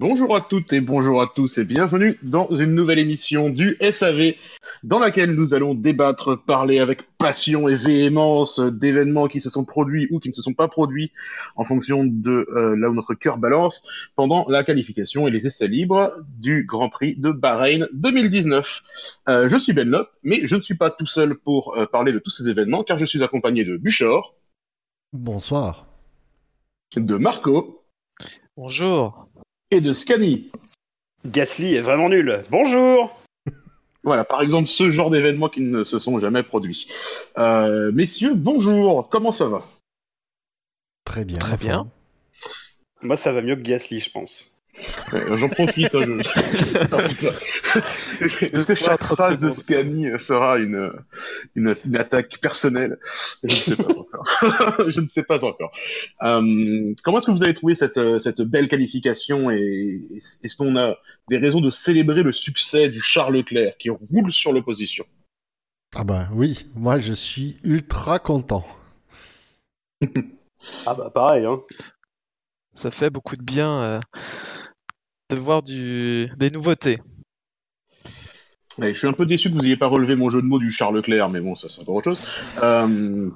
Bonjour à toutes et bonjour à tous et bienvenue dans une nouvelle émission du SAV dans laquelle nous allons débattre, parler avec passion et véhémence d'événements qui se sont produits ou qui ne se sont pas produits en fonction de euh, là où notre cœur balance pendant la qualification et les essais libres du Grand Prix de Bahreïn 2019. Euh, je suis Ben Lop, mais je ne suis pas tout seul pour euh, parler de tous ces événements car je suis accompagné de Buchor. Bonsoir. De Marco. Bonjour et de Scani. Gasly est vraiment nul. Bonjour Voilà, par exemple, ce genre d'événements qui ne se sont jamais produits. Euh, messieurs, bonjour, comment ça va? Très bien. Très bien. Moi, ça va mieux que Gasly, je pense. J'en profite. Hein, Est-ce que chaque phrase de Scani sera une, une, attaque personnelle Je ne sais pas encore. Je ne sais pas encore. Euh, comment est-ce que vous avez trouvé cette, cette belle qualification et est-ce qu'on a des raisons de célébrer le succès du Charles Leclerc qui roule sur l'opposition? Ah bah oui, moi je suis ultra content. ah bah pareil, hein. Ça fait beaucoup de bien. Euh de voir du... des nouveautés. je suis un peu déçu que vous n'ayez pas relevé mon jeu de mots du Charles Leclerc, mais bon, ça c'est encore autre chose. Euh,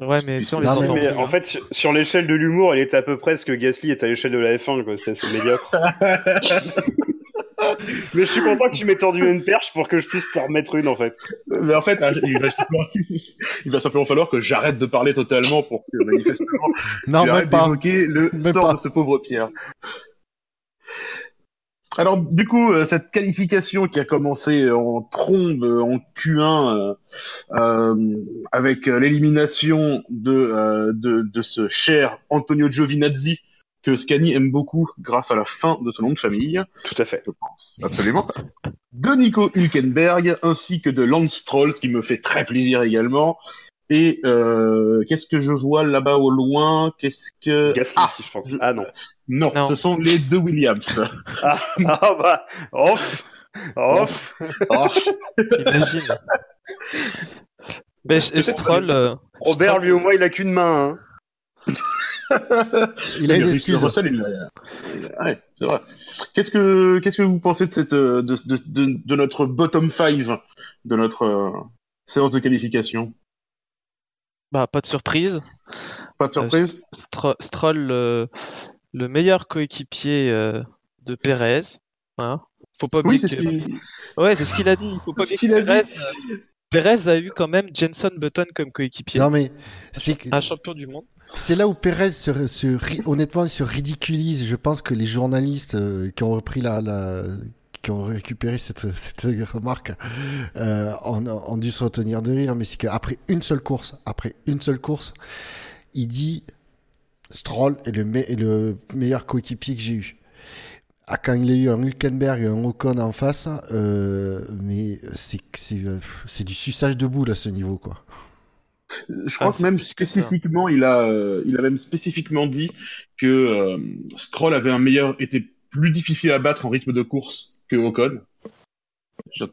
ouais, mais, si on les En fait, sur l'échelle de l'humour, il était à peu près ce que Gasly est à l'échelle de la F1, C'était assez médiocre. mais je suis content que tu m'aies tendu une perche pour que je puisse te remettre une, en fait. Mais en fait, il va simplement, il va simplement falloir que j'arrête de parler totalement pour que manifestement non, tu arrêtes d'évoquer le sort de ce pauvre Pierre. Alors du coup, euh, cette qualification qui a commencé en trombe en Q1 euh, euh, avec l'élimination de, de, de ce cher Antonio Giovinazzi que Scani aime beaucoup grâce à la fin de son nom de famille. Tout à fait. Je pense, absolument. de Nico Hülkenberg ainsi que de Lance Stroll, ce qui me fait très plaisir également. Et euh, qu'est-ce que je vois là-bas au loin? Qu'est-ce que Gasly, ah, je pense. Ah non. non. ce sont les deux Williams. ah, ah bah off, off, off. Imagine. Mais Stroll, euh, Robert, lui au moins, il a qu'une main. Hein. il a une excuse. Ouais, c'est vrai. Qu'est-ce que qu'est-ce que vous pensez de cette de, de, de, de notre bottom 5 de notre euh, séance de qualification? Bah, pas de surprise. Pas de surprise. Euh, Stroll, le meilleur coéquipier euh, de Perez. Hein. Faut pas oublier oui, Ouais, c'est ce qu'il a dit. Faut pas oublier que euh, Perez a eu quand même Jenson Button comme coéquipier. Non mais c'est un champion du monde. C'est là où Perez se, se, honnêtement se ridiculise. Je pense que les journalistes qui ont repris la, la qui ont récupéré cette, cette remarque euh, ont, dû se retenir de rire, mais c'est qu'après une seule course, après une seule course, il dit Stroll est le, le meilleur coéquipier que j'ai eu. Ah, quand il a eu un Hülkenberg et un Ocon en face, euh, mais c'est du suçage de boule à ce niveau, quoi. Je crois ah, que même spécifiquement, il a, euh, il a même spécifiquement dit que euh, Stroll avait un meilleur, était plus difficile à battre en rythme de course que Ocon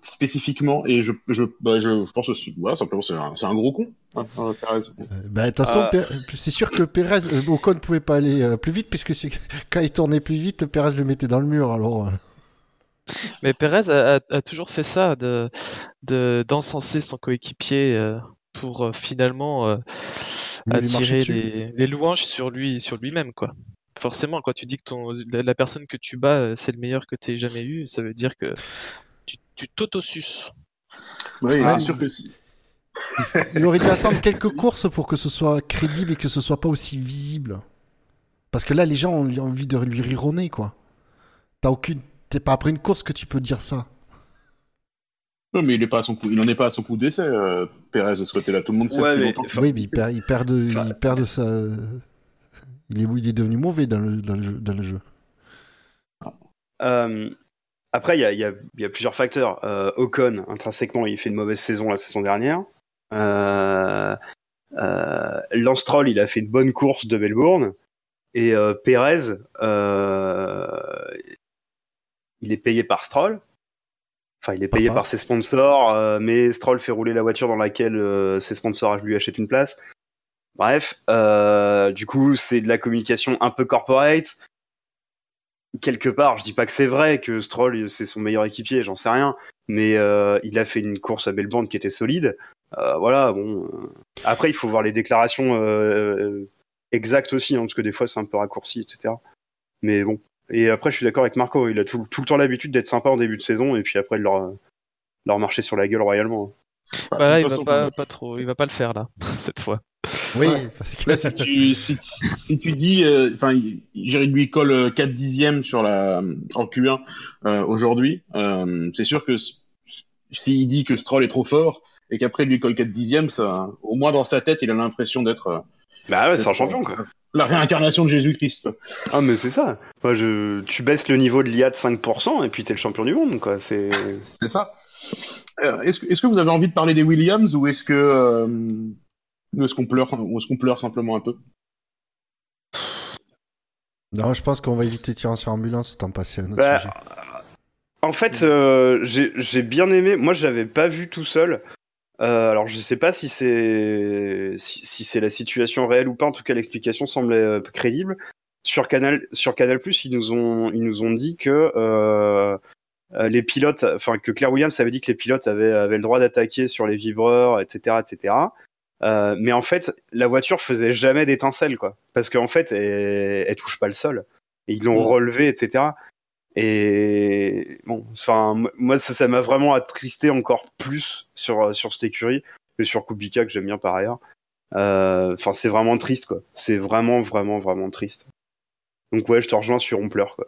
spécifiquement et je je, bah, je, je, pense aussi ouais, simplement c'est un, un, gros con. Hein, euh, Perez. Euh, bah, de toute façon euh... c'est sûr que Perez euh, Ocon pouvait pas aller euh, plus vite puisque c'est quand il tournait plus vite Perez le mettait dans le mur alors mais Perez a, a, toujours fait ça de d'encenser son coéquipier pour finalement attirer les, les, louanges sur lui sur lui-même quoi forcément, quand tu dis que ton, la, personne que tu bats, euh, c'est le meilleur que tu aies jamais eu, ça veut dire que tu, tu t'autosuces. Oui, c'est sûr que si. Il aurait dû attendre quelques courses pour que ce soit crédible et que ce soit pas aussi visible. Parce que là, les gens ont envie de lui rironner, quoi. T'as aucune. T'es pas après une course que tu peux dire ça. Non, mais il est pas à son coup. Il n'en est pas à son coup d'essai, euh, Perez de ce côté-là. Tout le monde sait. Ouais, Oui, mais il perd, il perd de, il perd de sa il est, il est devenu mauvais dans le, dans le jeu. Dans le jeu. Euh, après, il y a, y, a, y a, plusieurs facteurs. Euh, Ocon, intrinsèquement, il fait une mauvaise saison la saison dernière. Euh, Lance Troll, il a fait une bonne course de Melbourne. Et Perez, il est payé par Stroll. Enfin, il est payé par ses sponsors, mais Stroll fait rouler la voiture dans laquelle ses sponsors lui achètent une place. Bref, euh, du coup, c'est de la communication un peu corporate. quelque part, je dis pas que c'est vrai que Stroll c'est son meilleur équipier, j'en sais rien, mais il a fait une course à Melbourne qui était solide. voilà, bon. Après, il faut voir les déclarations exactes aussi, hein, parce que des fois c'est un peu raccourci, etc. Mais bon. Et après, je suis d'accord avec Marco, il a tout, le temps l'habitude d'être sympa en début de saison, et puis après de leur, leur marcher sur la gueule royalement. Bah, là, il va pas, pas, trop, il va pas le faire là, cette fois. Oui, parce que si, tu, si, tu, dis, euh, enfin, euh, lui colle 4 dixièmes sur la en Q1 euh, aujourd'hui, euh, c'est sûr que s'il dit que Stroll est trop fort et qu'après il lui colle 4 dixièmes, ça, au moins dans sa tête, il a l'impression d'être. Euh, bah ouais, c'est un champion quoi. La réincarnation de Jésus-Christ. Ah mais c'est ça. Moi, je, tu baisses le niveau de l'IA de 5% et puis t'es le champion du monde quoi. C'est. C'est ça. Est-ce que, est que vous avez envie de parler des Williams ou est-ce que ou est-ce qu'on pleure, ou est-ce qu'on pleure simplement un peu Non, je pense qu'on va éviter de tirer sur ambulance et t'en passer à un autre bah, sujet. En fait, euh, j'ai bien aimé. Moi, je n'avais pas vu tout seul. Euh, alors, je sais pas si c'est si, c'est la situation réelle ou pas. En tout cas, l'explication semblait euh, crédible. Sur Canal sur Canal Plus, ils nous ont ils nous ont dit que les pilotes, enfin que Claire Williams avait dit que les pilotes avaient avaient le droit d'attaquer sur les vibreurs, etc., etc. Euh, mais en fait, la voiture faisait jamais d'étincelles, quoi. Parce qu'en fait, elle, elle, touche pas le sol. Et ils l'ont relevé, etc. Et bon, enfin, moi, ça, m'a vraiment attristé encore plus sur, sur cette écurie que sur Kubica, que j'aime bien par ailleurs. Euh, enfin, c'est vraiment triste, quoi. C'est vraiment, vraiment, vraiment triste. Donc, ouais, je te rejoins sur On pleure, quoi.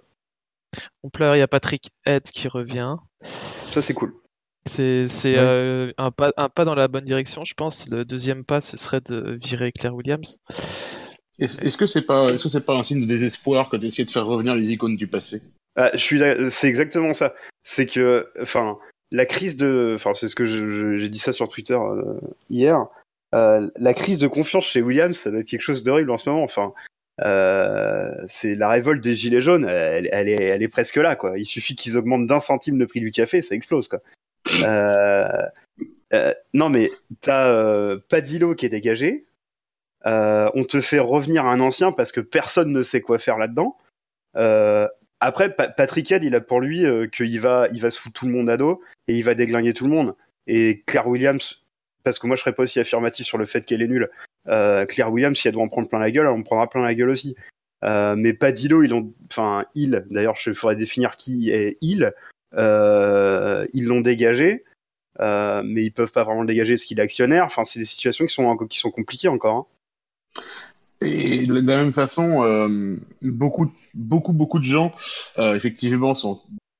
On pleure, il y a Patrick Head qui revient. Ça, c'est cool. C'est euh, un, pas, un pas dans la bonne direction, je pense. Le deuxième pas, ce serait de virer Claire Williams. Est-ce que c'est pas, c'est pas un signe de désespoir que d'essayer de faire revenir les icônes du passé? Ah, Je suis, c'est exactement ça. C'est que, enfin, la crise de, enfin, c'est ce que j'ai dit ça sur Twitter euh, hier. Euh, la crise de confiance chez Williams, ça doit être quelque chose d'horrible en ce moment. Enfin, c'est la révolte des gilets jaunes, elle, elle, est, elle est presque là, quoi. Il suffit qu'ils augmentent d'un centime le prix du café, ça explose, quoi. Euh, euh, non, mais t'as euh, Padillo qui est dégagé. on te fait revenir un ancien parce que personne ne sait quoi faire là-dedans. après, Patrick Head, il a pour lui qu'il va, il va se foutre tout le monde à dos et il va déglinguer tout le monde. Et Claire Williams, parce que moi je serais pas aussi affirmatif sur le fait qu'elle est nulle. Claire Williams, si elle doit en prendre plein la gueule, elle en prendra plein la gueule aussi. mais Padillo, ils ont, enfin, il, d'ailleurs, je ferais définir qui est il. Euh, ils l'ont dégagé, euh, mais ils peuvent pas vraiment le dégager parce qu'il est actionnaire. Enfin, c'est des situations qui sont, qui sont compliquées encore. Hein. Et de la même façon, euh, beaucoup, beaucoup, beaucoup de gens, effectivement,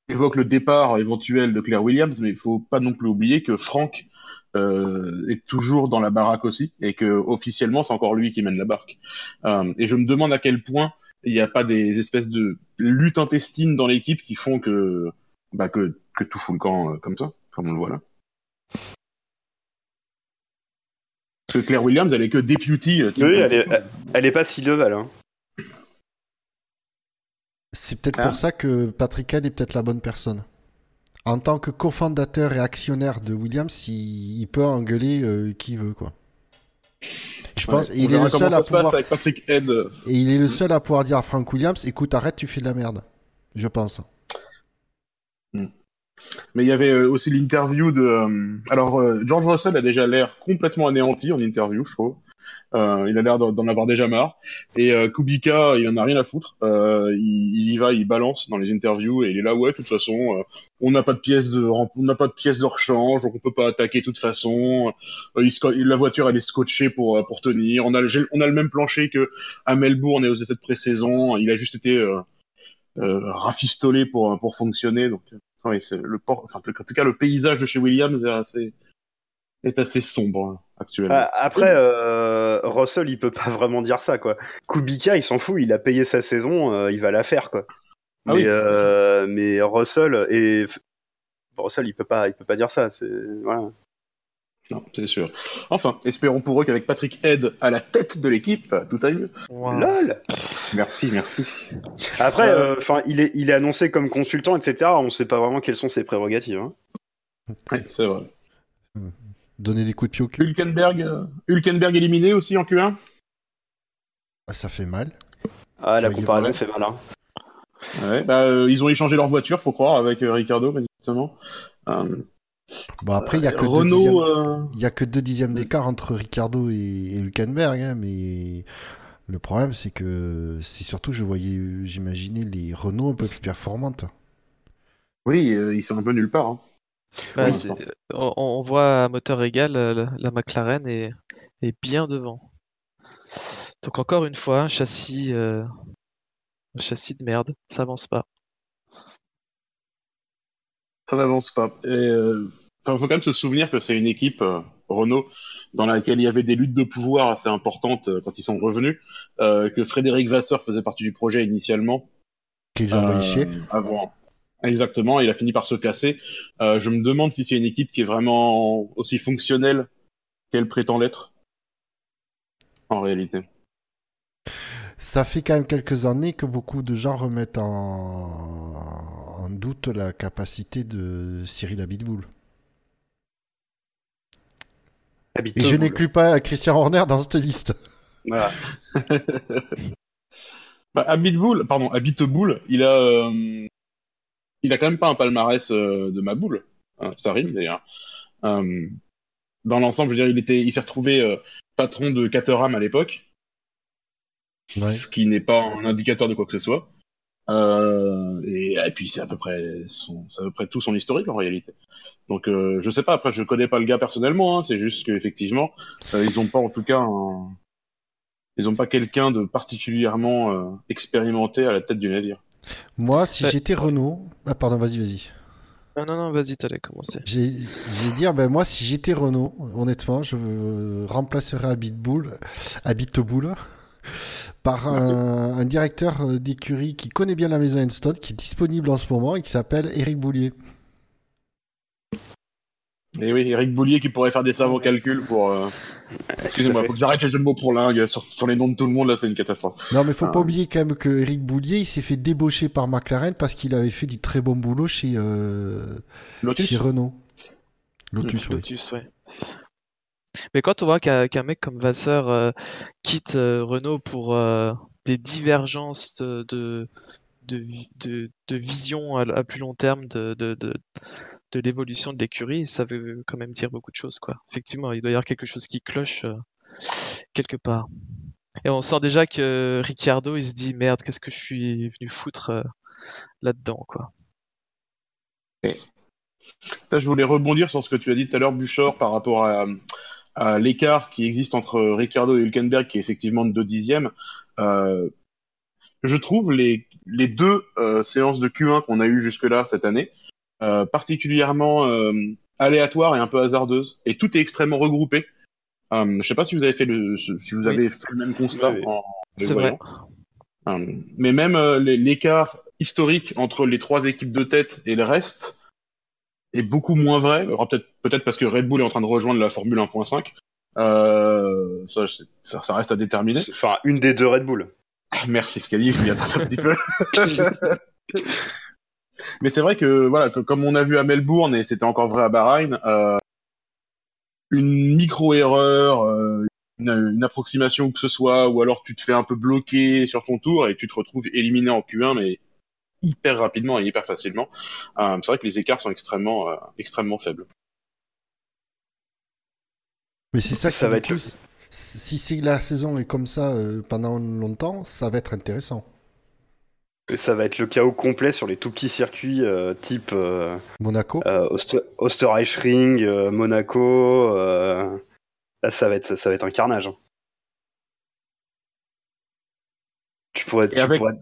évoquent le départ éventuel de Claire Williams, mais il faut pas non plus oublier que Franck est toujours dans la baraque aussi, et que officiellement, c'est encore lui qui mène la barque. et je me demande à quel point il n'y a pas des espèces de luttes intestines dans l'équipe qui font que bah, que, que tout fout le camp euh, comme ça, comme on le voit là. Parce que Claire Williams, elle est que deputy. Euh, oui, elle est, elle est, pas si level. Hein. C'est peut-être pour ah. ça que Patrick Head est peut-être la bonne personne. En tant que cofondateur et actionnaire de Williams, il, peut engueuler euh, qui veut, quoi. Je pense, il est le seul à pouvoir. Et il est le seul à pouvoir dire à Frank Williams, écoute, arrête, tu fais de la merde. Je pense. Mais il y avait euh, aussi l'interview de. Euh, alors, euh, George Russell a déjà l'air complètement anéanti en interview, je trouve. il a l'air d'en avoir déjà marre. Et Kubica, il en a rien à foutre. Il, y va, il balance dans les interviews et il est là, ouais, de toute façon, on n'a pas de pièces de, on n'a pas de pièces de rechange, donc on peut pas attaquer de toute façon. la voiture, elle est scotchée pour pour tenir. On a, le, on a le même plancher que à Melbourne et aux essais de pré-saison. Il a juste été euh, rafistolé pour pour fonctionner. Donc, oui, c'est le port, enfin, en tout cas, le paysage de chez Williams est assez est assez sombre hein, actuellement. Ah, après, euh, Russell, il peut pas vraiment dire ça, quoi. Kubica, il s'en fout, il a payé sa saison, euh, il va la faire, quoi. Ah mais, euh, mais Russell et Russell, il peut pas, il peut pas dire ça. C'est voilà. Non, c'est sûr. Enfin, espérons pour eux qu'avec Patrick Head à la tête de l'équipe, tout aille mieux. LOL Merci, merci. Après, euh, enfin, il, est, il est annoncé comme consultant, etc. On ne sait pas vraiment quelles sont ses prérogatives. Hein. Oui, c'est vrai. Donner des coups de pied au cul. Hülkenberg, euh, Hülkenberg éliminé aussi en Q1 ah, Ça fait mal. Ah, la comparaison fait mal. Hein. Ouais, bah, euh, ils ont échangé leur voiture, faut croire, avec euh, Ricardo, manifestement. Euh, Bon, après, il n'y a, que deux Renault, dixièmes- euh, y a que deux dixièmes d'écart entre Ricardo et, et Hülkenberg, hein, mais le problème, c'est que c'est surtout, je voyais, j'imaginais les Renault un peu plus performantes. oui, euh, ils sont un peu nulle part. hein. Bah, c'est on, on voit à moteur égal, euh, la, la McLaren est, est bien devant. Donc encore une fois, un châssis, euh, un châssis de merde, ça avance pas. Ça n'avance pas. Et, euh, enfin, faut quand même se souvenir que c'est une équipe euh, Renault dans laquelle il y avait des luttes de pouvoir assez importantes euh, quand ils sont revenus, euh, que Frédéric Vasseur faisait partie du projet initialement. Qu'ils ont envoyé Euh. Avant. Exactement, il a fini par se casser. Euh, je me demande si c'est une équipe qui est vraiment aussi fonctionnelle qu'elle prétend l'être. En réalité. Ça fait quand même quelques années que beaucoup de gens remettent en, en doute la capacité de Cyril Abitboul. Et je n'inclus pas Christian Horner dans cette liste. Voilà. Bah, Abitboul, pardon, Abiteboul, il a, euh, il a quand même pas un palmarès euh, de ma boule. Hein, ça rime d'ailleurs. Euh, dans l'ensemble, je veux dire, il était, il s'est retrouvé euh, patron de Caterham à l'époque, Ouais. ce qui n'est pas un indicateur de quoi que ce soit. Euh, et, et puis c'est à peu près son, à peu près tout son historique en réalité. Donc euh, je sais pas. Après, je connais pas le gars personnellement. Hein, c'est juste qu'effectivement, euh, ils ont pas en tout cas un, ils ont pas quelqu'un de particulièrement euh, expérimenté à la tête du navire. Moi, si Ouais. j'étais Renault. Ah, pardon, vas-y, vas-y. Non, non, non, vas-y, t'allais commencer. J'ai- Je vais dire, ben moi, si j'étais Renault, honnêtement, je remplacerais Abitboul, Abiteboul par un, un directeur d'écurie qui connaît bien la maison Enstone, qui est disponible en ce moment et qui s'appelle Eric Boulier. Et oui, Eric Boulier qui pourrait faire des savants calculs pour. Euh... Excusez-moi, faut que j'arrête les jeux de mots pour lingue. Sur, sur les noms de tout le monde, là, c'est une catastrophe. Non, mais faut Ah. pas oublier quand même que Eric Boulier, il s'est fait débaucher par McLaren parce qu'il avait fait du très bon boulot chez, euh, Lotus chez Renault. Lotus, oui. Lotus, ouais. Mais quand on voit qu'un mec comme Vasseur euh, quitte euh, Renault pour euh, des divergences de, de, de, vi- de- de vision à, plus long terme de, de, l'évolution de l'écurie, ça veut quand même dire beaucoup de choses. Quoi. Effectivement, il doit y avoir quelque chose qui cloche quelque part. Et on sent déjà que Ricciardo, il se dit merde, qu'est-ce que je suis venu foutre là-dedans, quoi. Là, je voulais rebondir sur ce que tu as dit tout à l'heure, Buchor, par rapport à, à l'écart qui existe entre Ricardo et Hülkenberg, qui est effectivement de 2 dixièmes. Euh, je trouve les, les deux euh, séances de Q1 qu'on a eues jusque-là cette année euh, particulièrement euh, aléatoires et un peu hasardeuses. Et tout est extrêmement regroupé. Euh, je sais pas si vous avez fait le, si vous Oui. avez fait le même constat Oui, oui. en le C'est vrai. Euh, mais même euh, l'écart historique entre les trois équipes de tête et le reste est beaucoup moins vrai. Peut-être peut-être parce que Red Bull est en train de rejoindre la Formule 1.5. Euh, ça, ça, ça reste à déterminer. Enfin, une des deux Red Bull. Merci Scali, je m'y attendais un petit peu. Mais c'est vrai que voilà, que- comme on a vu à Melbourne et c'était encore vrai à Bahreïn, euh, une micro erreur, euh, une, une approximation ou que ce soit, ou alors tu te fais un peu bloquer sur ton tour et tu te retrouves éliminé en Q1, mais hyper rapidement et hyper facilement. Euh, c'est vrai que les écarts sont extrêmement, euh, extrêmement faibles. Mais c'est ça, Ça qui, va être le- coup, Si c'est la saison est comme ça euh, pendant longtemps, ça va être intéressant. Et ça va être le chaos complet sur les tout petits circuits euh, type euh, Monaco. euh, Oster- Osterreichring, euh, Monaco. euh, Là, ça va être, ça va être un carnage. hein. Tu pourrais, tu, avec- pourrais,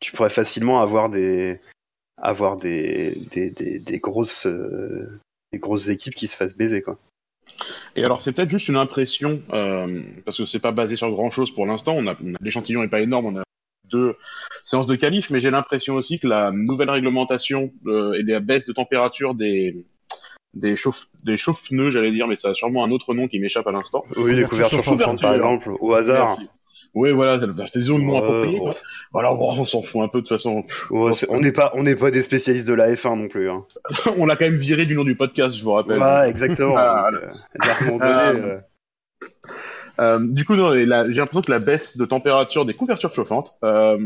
tu pourrais facilement avoir des, avoir des, des, des, des grosses, euh, des grosses équipes qui se fassent baiser, quoi. Et alors c'est peut-être juste une impression, euh, parce que c'est pas basé sur grand chose pour l'instant, on a, on a- l'échantillon est pas énorme, on a deux séances de qualif, mais j'ai l'impression aussi que la nouvelle réglementation euh, et la baisse de température des des chauffe des chauffe-pneus, j'allais dire, mais ça a sûrement un autre nom qui m'échappe à l'instant. Oui, les Couverture couvertures chauffantes, par exemple, au hasard. Merci. Oui, voilà, c'est des zones Ouais, appropriées. quoi. Voilà, bon, on s'en fout un peu de toute façon. Ouais, on n'est pas, on n'est pas des spécialistes de la F1 non plus. Hein. on l'a quand même viré du nom du podcast, je vous rappelle. Ouais, exactement. Ah, euh, donné, Ah, euh, Euh, du coup, j'ai l'impression que la baisse de température des couvertures chauffantes euh,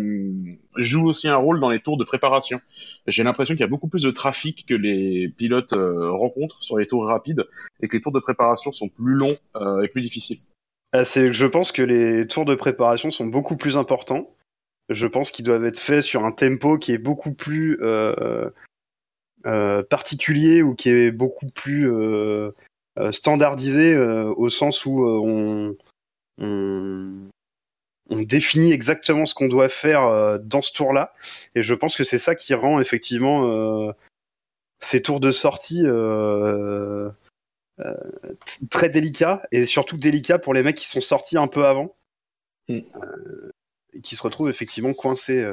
joue aussi un rôle dans les tours de préparation. J'ai l'impression qu'il y a beaucoup plus de trafic que les pilotes euh, rencontrent sur les tours rapides et que les tours de préparation sont plus longs et plus difficiles. Ah, c'est, je pense que les tours de préparation sont beaucoup plus importants. Je pense qu'ils doivent être faits sur un tempo qui est beaucoup plus euh, euh, particulier ou qui est beaucoup plus euh, standardisé au sens où on, définit exactement ce qu'on doit faire dans ce tour-là. Et je pense que c'est ça qui rend effectivement ces tours de sortie très délicats et surtout délicats pour les mecs qui sont sortis un peu avant. Mm. et qui se retrouvent effectivement coincés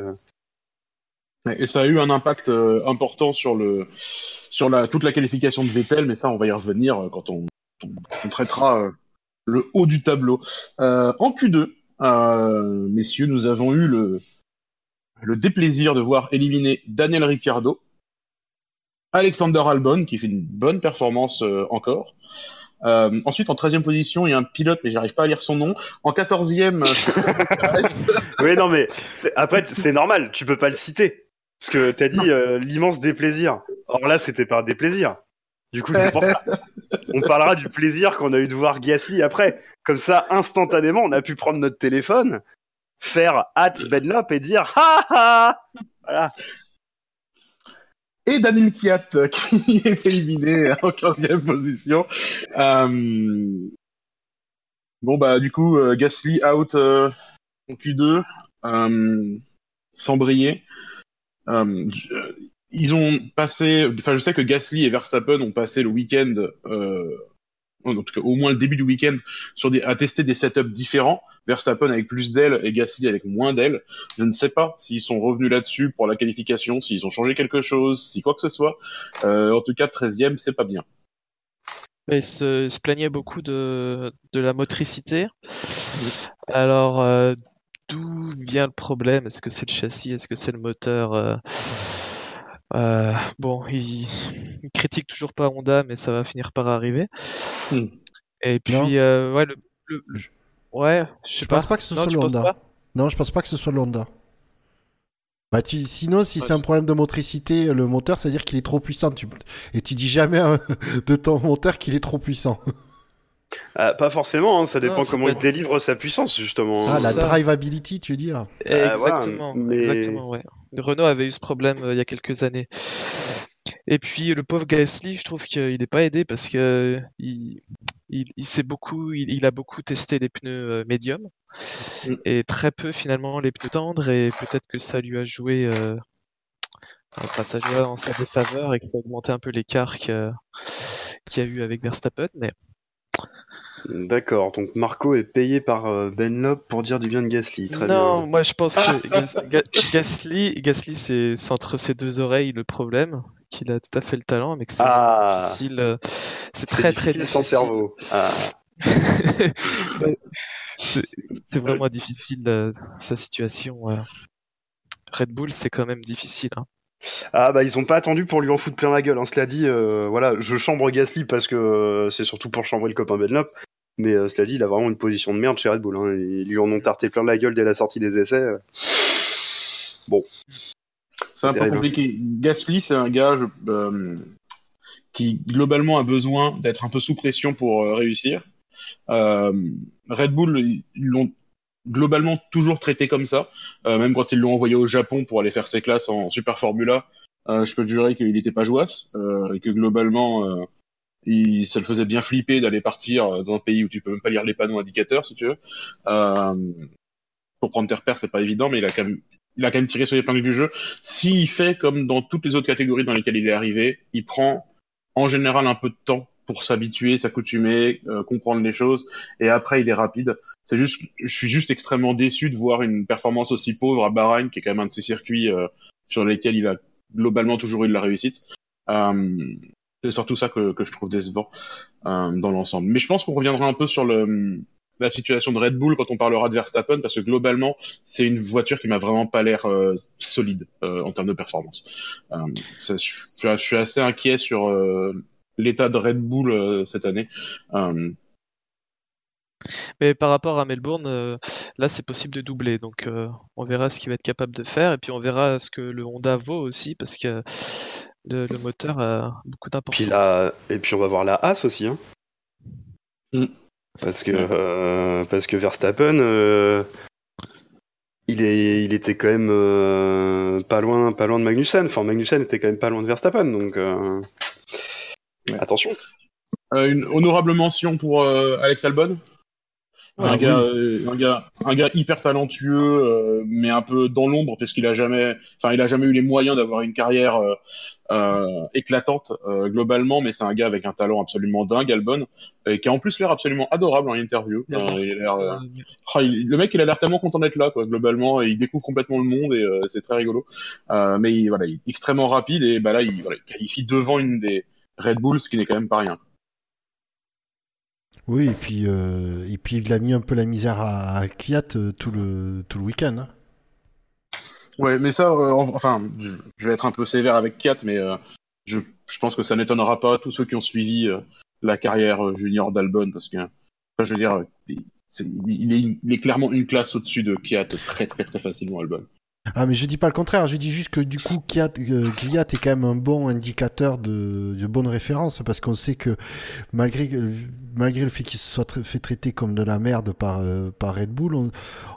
et ça a eu un impact euh, important sur le sur la toute la qualification de Vettel, mais ça on va y revenir euh, quand on, on, traitera euh, le haut du tableau. en Q2, messieurs, nous avons eu le le déplaisir de voir éliminer Daniel Ricciardo, Alexander Albon qui fait une bonne performance encore. Euh, ensuite, en 13e position, il y a un pilote, mais j'arrive pas à lire son nom. En 14e. oui, non, mais après, c'est normal, tu peux pas le citer. Parce que t'as dit euh, l'immense déplaisir. Or là, c'était pas un déplaisir. Du coup, c'est pour ça. On parlera du plaisir qu'on a eu de voir Gasly après. Comme ça, instantanément, on a pu prendre notre téléphone, faire hâte Benlop et dire ha ha Voilà. Et Daniel Kiat qui est éliminé en 15e position. Euh... Bon, bah, du coup, euh, Gasly out euh, en Q2, euh, sans briller. Euh, ils ont passé, enfin je sais que Gasly et Verstappen ont passé le week-end, euh, en tout cas au moins le début du week-end, sur des, à tester des setups différents. Verstappen avec plus d'ailes et Gasly avec moins d'ailes. Je ne sais pas s'ils sont revenus là-dessus pour la qualification, s'ils ont changé quelque chose, si quoi que ce soit. Euh, en tout cas, 13e, c'est pas bien. Il se, se, plaignait beaucoup de, de la motricité. Alors, euh, d'où vient le problème? Est-ce que c'est le châssis? Est-ce que c'est le moteur? Euh, euh, Bon, il, critique toujours pas Honda, mais ça va finir par arriver. Hmm. Et puis, euh, ouais, le, ouais, je sais pas. pense pas que ce soit le Honda. Non, je pense pas que ce soit le Honda. Bah, tu, sinon, si c'est un problème de motricité, le moteur, c'est-à-dire qu'il est trop puissant. Tu, et tu dis jamais de ton moteur qu'il est trop puissant. Euh, pas forcément, hein, ça dépend comment il délivre sa puissance justement. Ah, la drivability, tu veux dire Exactement, exactement ouais. Renault avait eu ce problème euh, il y a quelques années. Et puis le pauvre Gasly, je trouve qu'il n'est pas aidé parce que il, il, sait beaucoup, il, a beaucoup testé les pneus euh, médiums mm. et très peu finalement les pneus tendres et peut-être que ça lui a joué, euh, enfin ça joué en sa défaveur et que ça a augmenté un peu l'écart qu'il y a eu avec Verstappen, mais D'accord, donc Marco est payé par euh, Benlop pour dire du bien de Gasly. Très non, moi je pense que Gasly, Gasly c'est entre ses deux oreilles le problème, qu'il a tout à fait le talent, mais que c'est ah. difficile. Euh, c'est très très difficile. Son cerveau. Ah. c'est vraiment difficile euh, sa situation. Red Bull, c'est quand même difficile. Hein. Ah bah ils ont pas attendu pour lui en foutre plein la gueule. Hein. Cela dit, euh, voilà, je chambre Gasly parce que euh, c'est surtout pour chambrer le copain Benlop. Mais euh, cela dit, il a vraiment une position de merde chez Red Bull. Hein. Ils lui en ont tarté plein la gueule dès la sortie des essais. Bon. C'est un peu compliqué. Gasly, c'est un gars qui globalement a besoin d'être un peu sous pression pour réussir. Red Bull, ils l'ont globalement toujours traité comme ça. Euh, même quand ils l'ont envoyé au Japon pour aller faire ses classes en Super Formula, euh, je peux te jurer qu'il n'était pas jouasse euh, et que globalement, euh, il, ça le faisait bien flipper d'aller partir dans un pays où tu peux même pas lire les panneaux indicateurs, si tu veux. pour prendre tes repères, c'est pas évident, mais il a quand même, il a quand même tiré sur les épingles du jeu. S'il fait comme dans toutes les autres catégories dans lesquelles il est arrivé, il prend en général un peu de temps pour s'habituer, s'accoutumer, comprendre les choses, et après il est rapide. C'est juste, je suis juste extrêmement déçu de voir une performance aussi pauvre à Bahreïn, qui est quand même un de ces circuits euh, sur lesquels il a globalement toujours eu de la réussite. Euh, c'est surtout ça que, que, je trouve décevant euh, dans l'ensemble. Mais je pense qu'on reviendra un peu sur le, la situation de Red Bull quand on parlera de Verstappen, parce que globalement, c'est une voiture qui m'a vraiment pas l'air euh, solide euh, en termes de performance. Ça, je, suis assez inquiet sur l'état de Red Bull cette année. Mais par rapport à Melbourne, euh, là c'est possible de doubler, donc euh, on verra ce qu'il va être capable de faire, et puis on verra ce que le Honda vaut aussi, parce que le, moteur a beaucoup d'importance. Et puis on va voir la As aussi. Hein. Mm. Parce, que, euh, parce que Verstappen, il, est, il était quand même pas, loin, pas loin de Magnussen. Enfin, Magnussen était quand même pas loin de Verstappen, donc attention. une honorable mention pour Alex Albon un, ah gars, euh, un, gars, un gars hyper talentueux, euh, mais un peu dans l'ombre parce qu'il a jamais, enfin, il a jamais eu les moyens d'avoir une carrière euh, éclatante globalement, mais c'est un gars avec un talent absolument dingue, Albon, et qui a en plus l'air absolument adorable en interview. il a ah, le mec, il a l'air tellement content d'être là, quoi, globalement, et il découvre complètement le monde et c'est très rigolo. mais il, voilà, il est extrêmement rapide et bah là, il, voilà, il qualifie devant une des Red Bulls, ce qui n'est quand même pas rien. Oui, et puis, euh, et puis il a mis un peu la misère à, Kiat euh, tout le, tout le week-end. Hein. Ouais, mais ça, euh, enfin, je, vais être un peu sévère avec Kiat, mais je, je, pense que ça n'étonnera pas tous ceux qui ont suivi la carrière junior d'Albon, parce que, je veux dire, est, il, est, clairement une classe au-dessus de Kiat très très très facilement, Albon. Ah mais je dis pas le contraire, je dis juste que du coup Kiat, euh, est quand même un bon indicateur de, de bonne référence parce qu'on sait que malgré, malgré le fait qu'il se soit fait traiter comme de la merde par, euh, par Red Bull, on,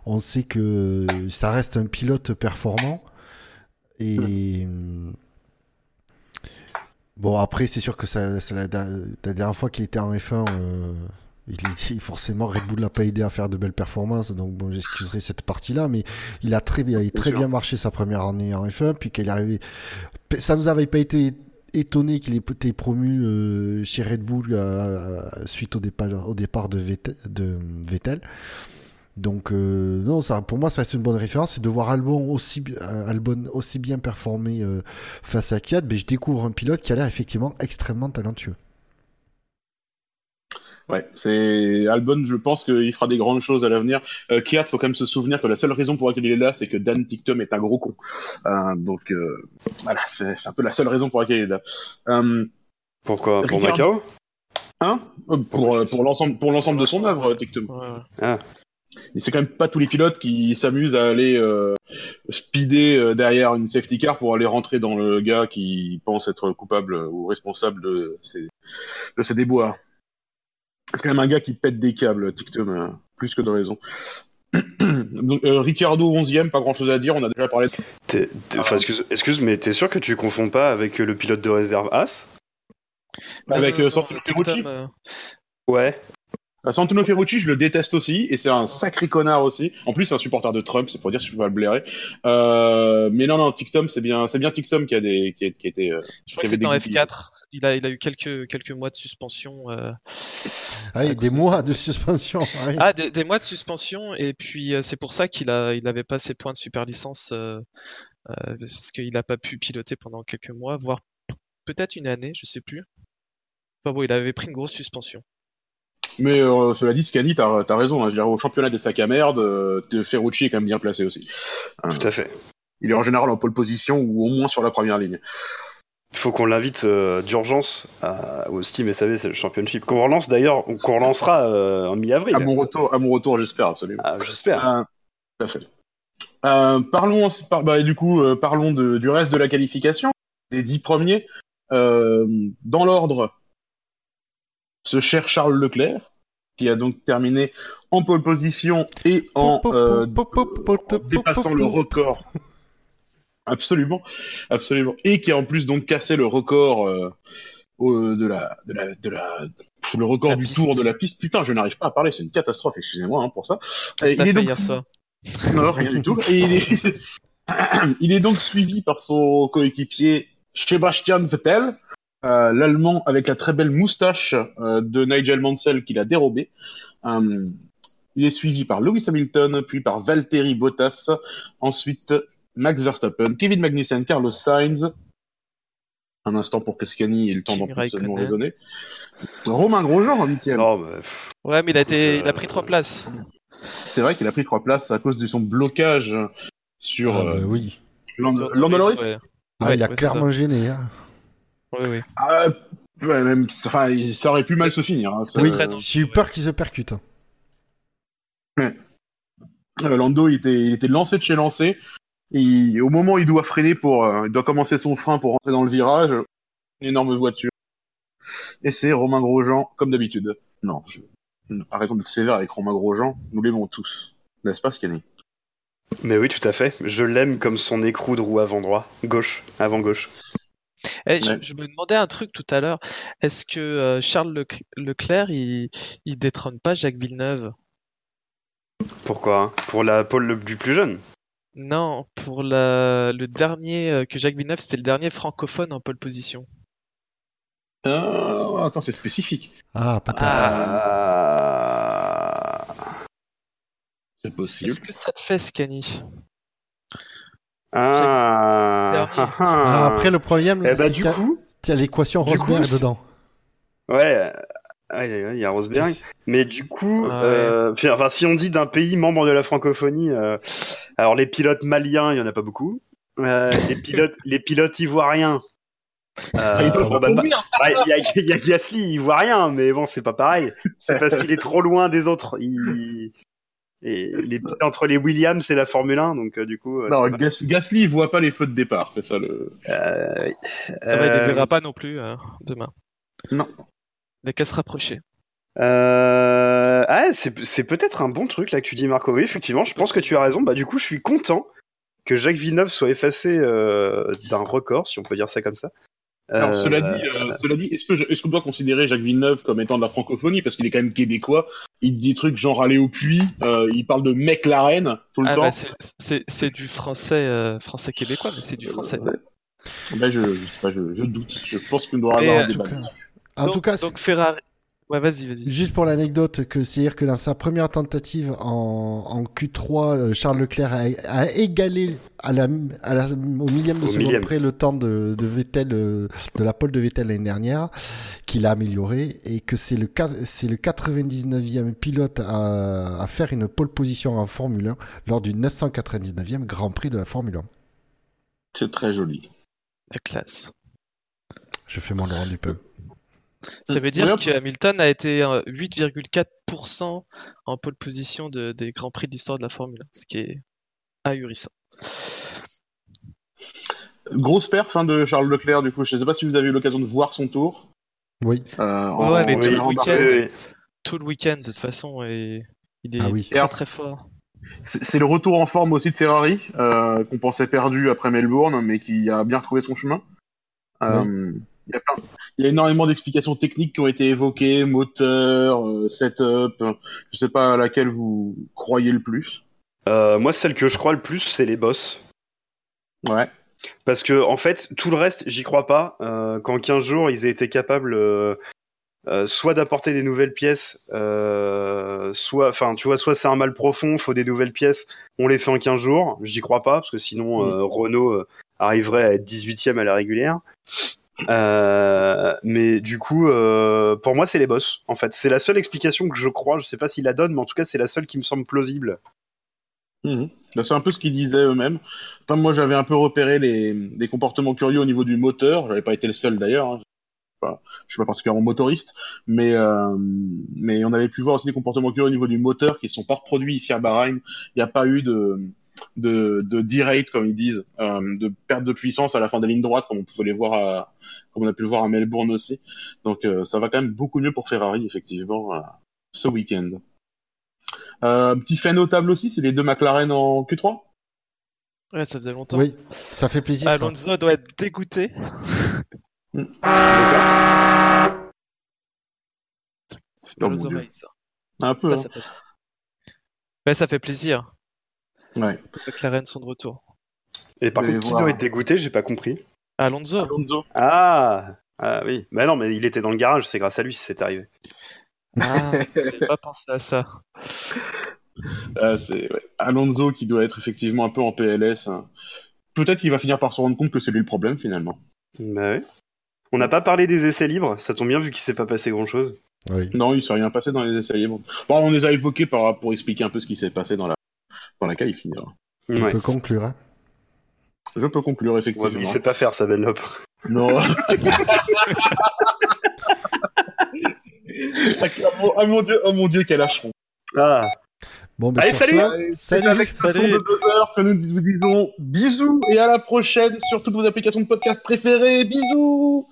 on, sait que ça reste un pilote performant. Et bon après c'est sûr que ça, la, dernière fois qu'il était en F1 il, forcément, Red Bull l'a pas aidé à faire de belles performances, donc bon, j'excuserai cette partie-là, mais il a très, il très bien marché sa première année en F1, puis qu'il est arrivé. Ça nous avait pas été étonné qu'il ait été promu euh, chez Red Bull euh, suite au départ, au départ de, Vettel. Donc euh, non, ça, pour moi, ça reste une bonne référence. Et de voir Albon aussi, Albon aussi bien performer face à Kiat, ben, je découvre un pilote qui a l'air effectivement extrêmement talentueux. Ouais, c'est Albon, je pense qu'il fera des grandes choses à l'avenir. Euh, Kiat, faut quand même se souvenir que la seule raison pour laquelle il est là, c'est que Dan TikTok est un gros con. Euh, donc euh, voilà, c'est un peu la seule raison pour laquelle il est là. Euh, Pourquoi Pour Macao? Hein? Euh, Pour, euh, pour l'ensemble pour l'ensemble de son œuvre, TikTok. Ouais. Ah. c'est quand même pas tous les pilotes qui s'amusent à aller speeder derrière une safety car pour aller rentrer dans le gars qui pense être coupable ou responsable de ses, de ses déboires. C'est quand même un gars qui pète des câbles, TikTok, euh, plus que de raison. Donc, euh, Ricardo 11ème, pas grand chose à dire, on a déjà parlé de... excuse, excuse, mais t'es sûr que tu confonds pas avec le pilote de réserve As? Avec euh, Santino Ouais. Euh, Santino Ferrucci, je le déteste aussi, et c'est un sacré connard aussi. En plus, c'est un supporter de Trump, c'est pour dire si je peux pas le blairer. Euh, mais non, non, TikTok, c'est bien, c'est bien TikTok qui a des, qui, a, qui été. Euh, je crois que c'était en F4. Il a, il a eu quelques, quelques mois de suspension. Euh, ah, des mois de suspension. Ah, des, des, mois de suspension, et puis euh, c'est pour ça qu'il a, il avait pas ses points de super licence, parce qu'il a pas pu piloter pendant quelques mois, voire peut-être une année, je sais plus. Enfin bon, il avait pris une grosse suspension. Mais euh, cela dit, Scani, t'as as raison. Hein, je au championnat des sacs à merde, euh, Ferrucci est quand même bien placé aussi. Hein. Tout à fait. Il est en général en pole position ou au moins sur la première ligne. Il faut qu'on l'invite euh, d'urgence au Steam SAV, c'est le championship. Qu'on relance d'ailleurs, qu'on relancera en mi-avril. À mon retour, à mon retour, j'espère absolument. Ah, j'espère. tout à fait. parlons, bah, du coup, parlons du reste de la qualification, des dix premiers. dans l'ordre, ce cher Charles Leclerc, qui a donc terminé en pole position et en, dépassant le record. Absolument, absolument. Et qui a en plus donc cassé le record euh, de, la, de, la, de la, le record du tour de la piste. Putain, je n'arrive pas à parler, c'est une catastrophe. Excusez-moi hein, pour ça. il est donc... ça. Non, rien du tout. Et il est... il est donc suivi par son coéquipier Sebastian Vettel, euh, l'Allemand avec la très belle moustache euh, de Nigel Mansell qu'il a dérobé. Euh, il est suivi par Lewis Hamilton, puis par Valtteri Bottas, ensuite Max Verstappen, Kevin Magnussen, Carlos Sainz. Un instant pour que Scani ait le temps d'en raisonner. Romain Grosjean en huitième. Bah, ouais, mais il a, été, il a pris trois places. C'est vrai qu'il a pris trois places à cause de son blocage sur ah, bah oui. Ah, il a clairement gêné. Hein. Ah, même, enfin, ça aurait pu mal se finir. Hein, oui, j'ai eu peur qu'il se percute. Hein. Lando, il était, il était lancé de chez lancé. Et au moment où il doit freiner pour, il doit commencer son frein pour rentrer dans le virage, une énorme voiture. Et c'est Romain Grosjean, comme d'habitude. Non, je... arrêtons d'être sévère avec Romain Grosjean, nous l'aimons tous. N'est-ce pas, Scanny Mais oui, tout à fait. Je l'aime comme son écrou de roue avant droit, gauche, avant gauche. Eh, je, me demandais un truc tout à l'heure. Est-ce que euh, Charles Leclerc, il, il détrône pas Jacques Villeneuve? Pourquoi hein? Pour la pole du plus jeune? Non, pour le dernier euh, que Jacques Villeneuve, c'était le dernier francophone en pole position. Ah, attends, c'est spécifique. Ah, peut-être. Ah. C'est possible. Est-ce que ça te fait, Scanny ah. ah. Après, le problème, eh bah, du coup, il y a l'équation Rosberg dedans. Ouais, il y a Rosberg. Mais du coup, euh, enfin, si on dit d'un pays membre de la francophonie, euh, alors les pilotes maliens, il y en a pas beaucoup. Euh, les pilotes, les pilotes ivoiriens. Il y, a Gasly, il voit rien, mais bon, c'est pas pareil. C'est parce qu'il est trop loin des autres. Il, et les, entre les Williams et la Formule 1, donc euh, du coup. Euh, non, Gasly, il voit pas les feux de départ, c'est ça le. Euh, ah bah, il les verra pas non plus hein, demain. Non. Il n'a qu'à se rapprocher. Ah, c'est peut-être un bon truc là que tu dis, Marco. Oui, effectivement, je pense que tu as raison. Bah, du coup, je suis content que Jacques Villeneuve soit effacé d'un record, si on peut dire ça comme ça. Alors, cela dit, cela dit est-ce qu'on est doit considérer Jacques Villeneuve comme étant de la francophonie? Parce qu'il est quand même québécois il dit des trucs genre aller au puits, euh, il parle de mec la reine tout le ah, temps. Bah, c'est du français, euh, français québécois, mais c'est du français. Ben, je, je, je, doute, je pense qu'on doit avoir un débat. En tout cas, donc Ferrari, Ouais, vas-y, vas-y. Juste pour l'anecdote, que c'est-à-dire que dans sa première tentative en, en Q3, euh, Charles Leclerc a, égalé à la, à la, au millième de seconde près le temps de, de Vettel, euh, de la pole de Vettel l'année dernière, qu'il a amélioré, et que c'est le, c'est le 99e pilote à, à faire une pole position en Formule 1 lors du 999e Grand Prix de la Formule 1. C'est très joli. La classe. Je fais mon Laurent du peu. Ça veut dire que Hamilton a été 8,4% en pole position de, des grands prix de l'histoire de la Formule 1, ce qui est ahurissant. Grosse perf fin de Charles Leclerc, du coup. Je ne sais pas si vous avez eu l'occasion de voir son tour. Oui. Euh, ouais, mais tout, le week-end, tout le week-end, de toute façon, et il est ah très très fort. C'est le retour en forme aussi de Ferrari, euh, qu'on pensait perdu après Melbourne, mais qui a bien retrouvé son chemin. Euh, il y, a énormément d'explications techniques qui ont été évoquées, moteur, euh, setup. Je sais pas à laquelle vous croyez le plus. Euh, moi, celle que je crois le plus, c'est les boss. Ouais. Parce que en fait, tout le reste, j'y crois pas. Euh, qu'en 15 jours, ils aient été capables soit d'apporter des nouvelles pièces, soit, enfin, tu vois, soit c'est un mal profond, faut des nouvelles pièces, on les fait en 15 jours. J'y crois pas parce que sinon mm. Renault arriverait à être 18ème à la régulière. Euh, mais du coup, euh, pour moi, c'est les boss. En fait, c'est la seule explication que je crois. Je sais pas s'il la donne, mais en tout cas, c'est la seule qui me semble plausible. Mhm. Bah, c'est un peu ce qu'ils disaient eux-mêmes. moi, j'avais un peu repéré les, comportements curieux au niveau du moteur. J'avais pas été le seul d'ailleurs. Hein. Je suis pas particulièrement motoriste, mais euh, mais on avait pu voir aussi des comportements curieux au niveau du moteur qui sont pas reproduits ici à Bahreïn. Il n'y a pas eu de de, de D-rate, comme ils disent, euh, de perte de puissance à la fin des lignes droites, comme on pouvait les voir à, comme on a pu le voir à Melbourne aussi. Donc euh, ça va quand même beaucoup mieux pour Ferrari, effectivement, euh, ce week-end. Un petit fait notable aussi, c'est les deux McLaren en Q3. Ouais, ça faisait longtemps. Oui, ça fait plaisir. Alonso doit être dégoûté. Mm. C'est pas oreilles, ça. Un peu. Ça, hein. ça fait plaisir. Ouais. McLaren sont de retour. Et par contre, qui doit être dégoûté J'ai pas compris. Alonso. Alonso. Ah Ah oui. Bah non, mais il était dans le garage, c'est grâce à lui si c'est arrivé. Ah, j'ai pas pensé à ça. Ah, c'est Alonso qui doit être effectivement un peu en PLS. Hein. Peut-être qu'il va finir par se rendre compte que c'est lui le problème finalement. Bah oui. On n'a pas parlé des essais libres, ça tombe bien vu qu'il s'est pas passé grand chose. Oui. Non, il s'est rien passé dans les essais libres. Bon, on les a évoqués pour expliquer un peu ce qui s'est passé dans la dans laquelle il finira. Je peux conclure. Hein je peux conclure, effectivement. Ouais, il sait pas faire ça, Benlop. Non. ah, mon dieu, oh mon dieu, quel affront. Ah. Bon, ben, Allez, salut. Allez, salut. avec ce son Salut. de buzzer que nous vous disons bisous et à la prochaine sur toutes vos applications de podcast préférées. Bisous